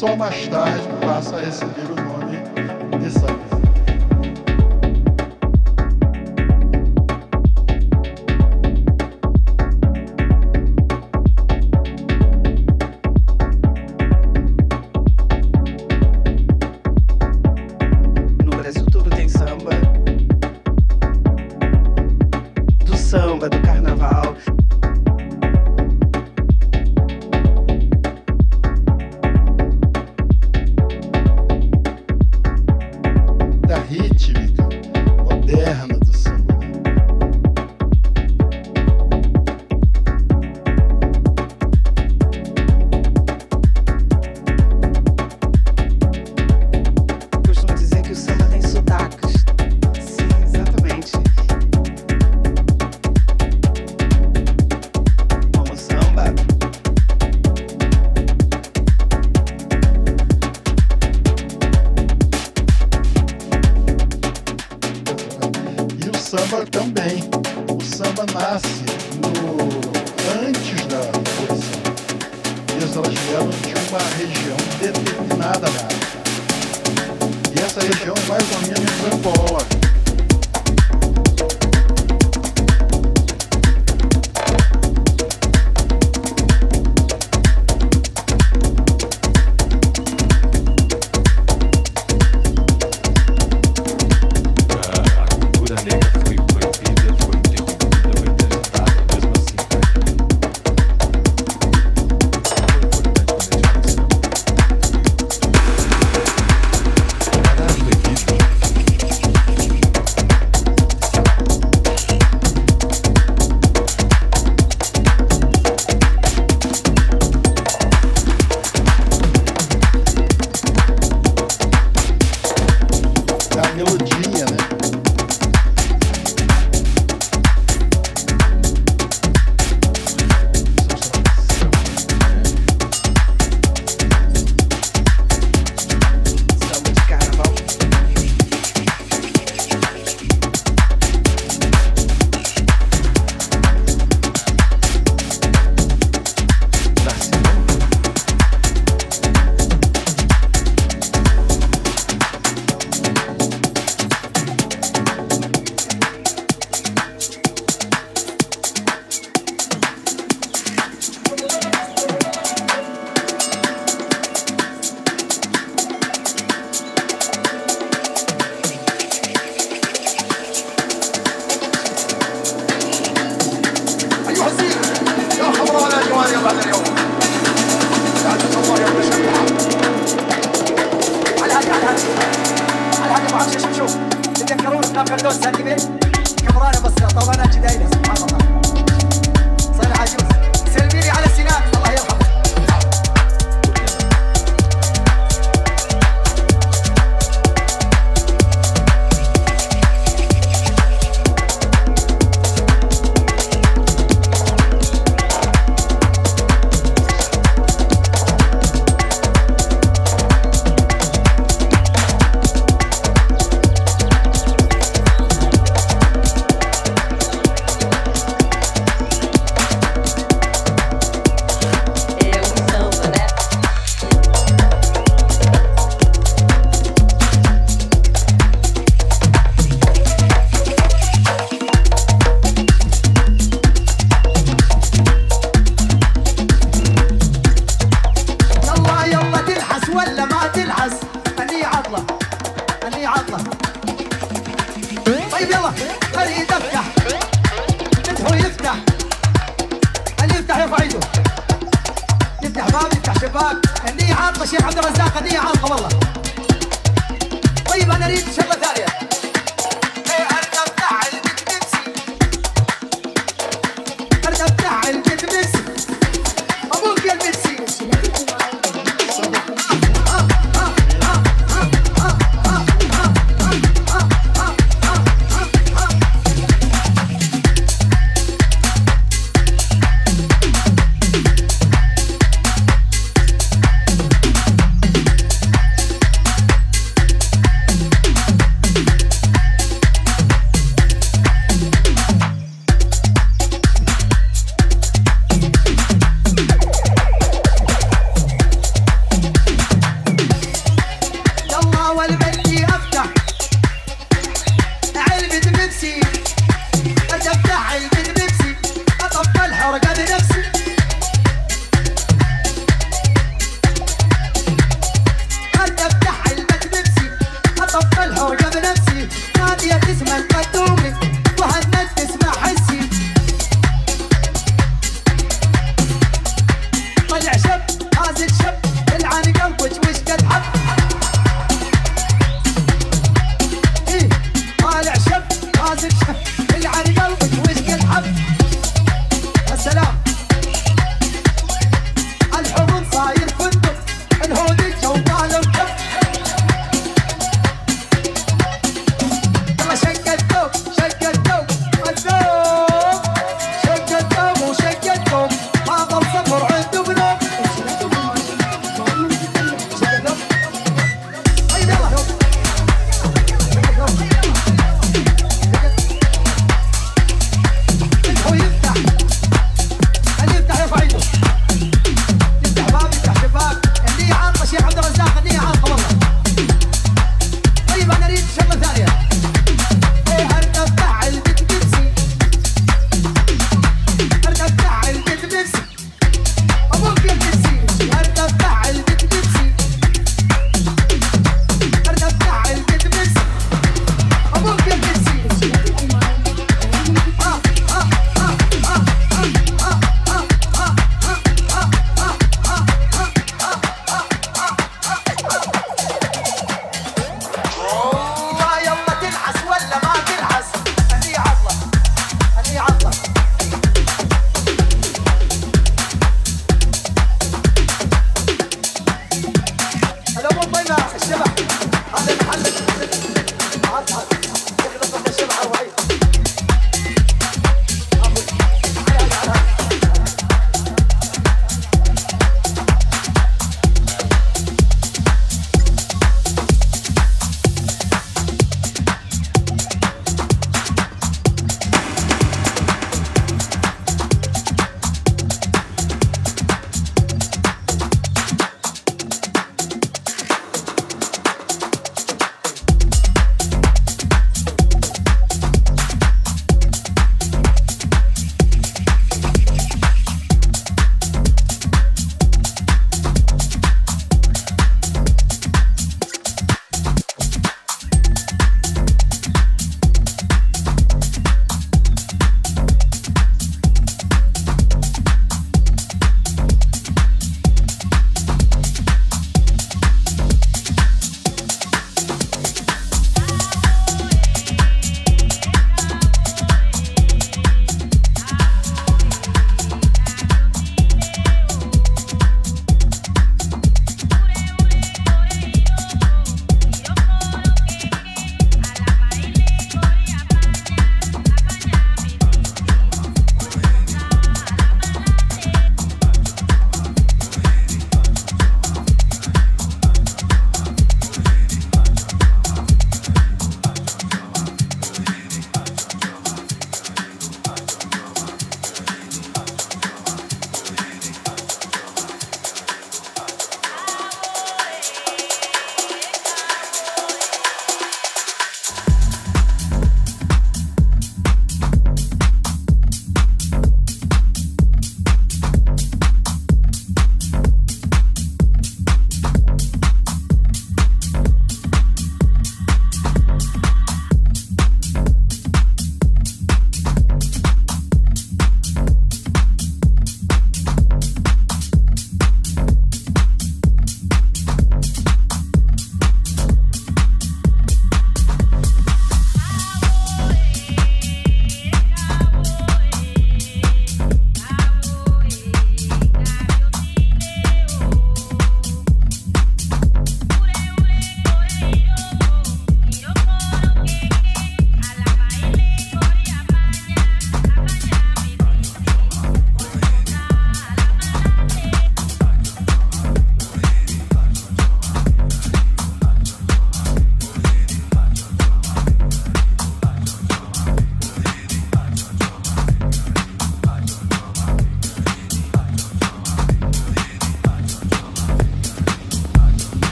só mais tarde passa esse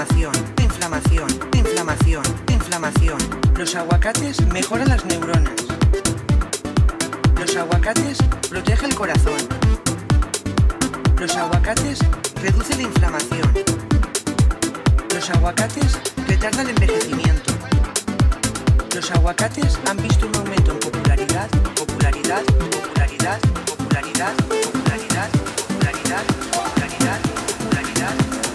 inflamación, inflamación, inflamación, inflamación. Los aguacates mejoran las neuronas. Los aguacates protege el corazón. Los aguacates reduce la inflamación. Los aguacates retardan el envejecimiento. Los aguacates han visto un aumento en popularidad, popularidad, popularidad, popularidad, popularidad, popularidad, popularidad, popularidad. popularidad.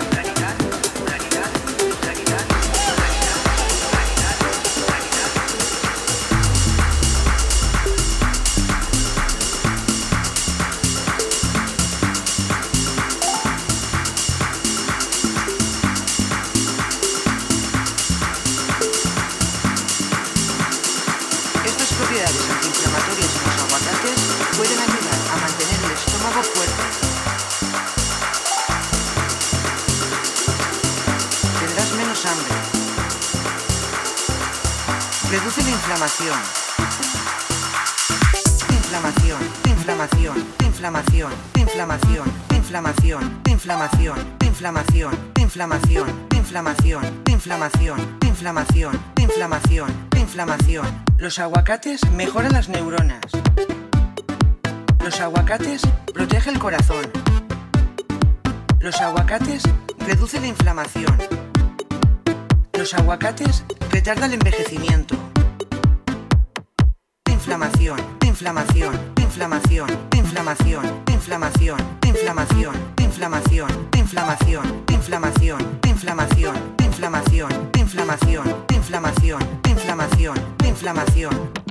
Inflamación. Inflamación, inflamación, inflamación, inflamación, inflamación, inflamación, inflamación, inflamación, inflamación, inflamación. Los aguacates mejoran las neuronas. Los aguacates protegen el corazón. Los aguacates reducen la inflamación. Los aguacates retardan el envejecimiento. Inflamación, inflamación, inflamación, inflamación, inflamación, inflamación, inflamación, inflamación, inflamación, inflamación, inflamación, inflamación, inflamación, inflamación, inflamación.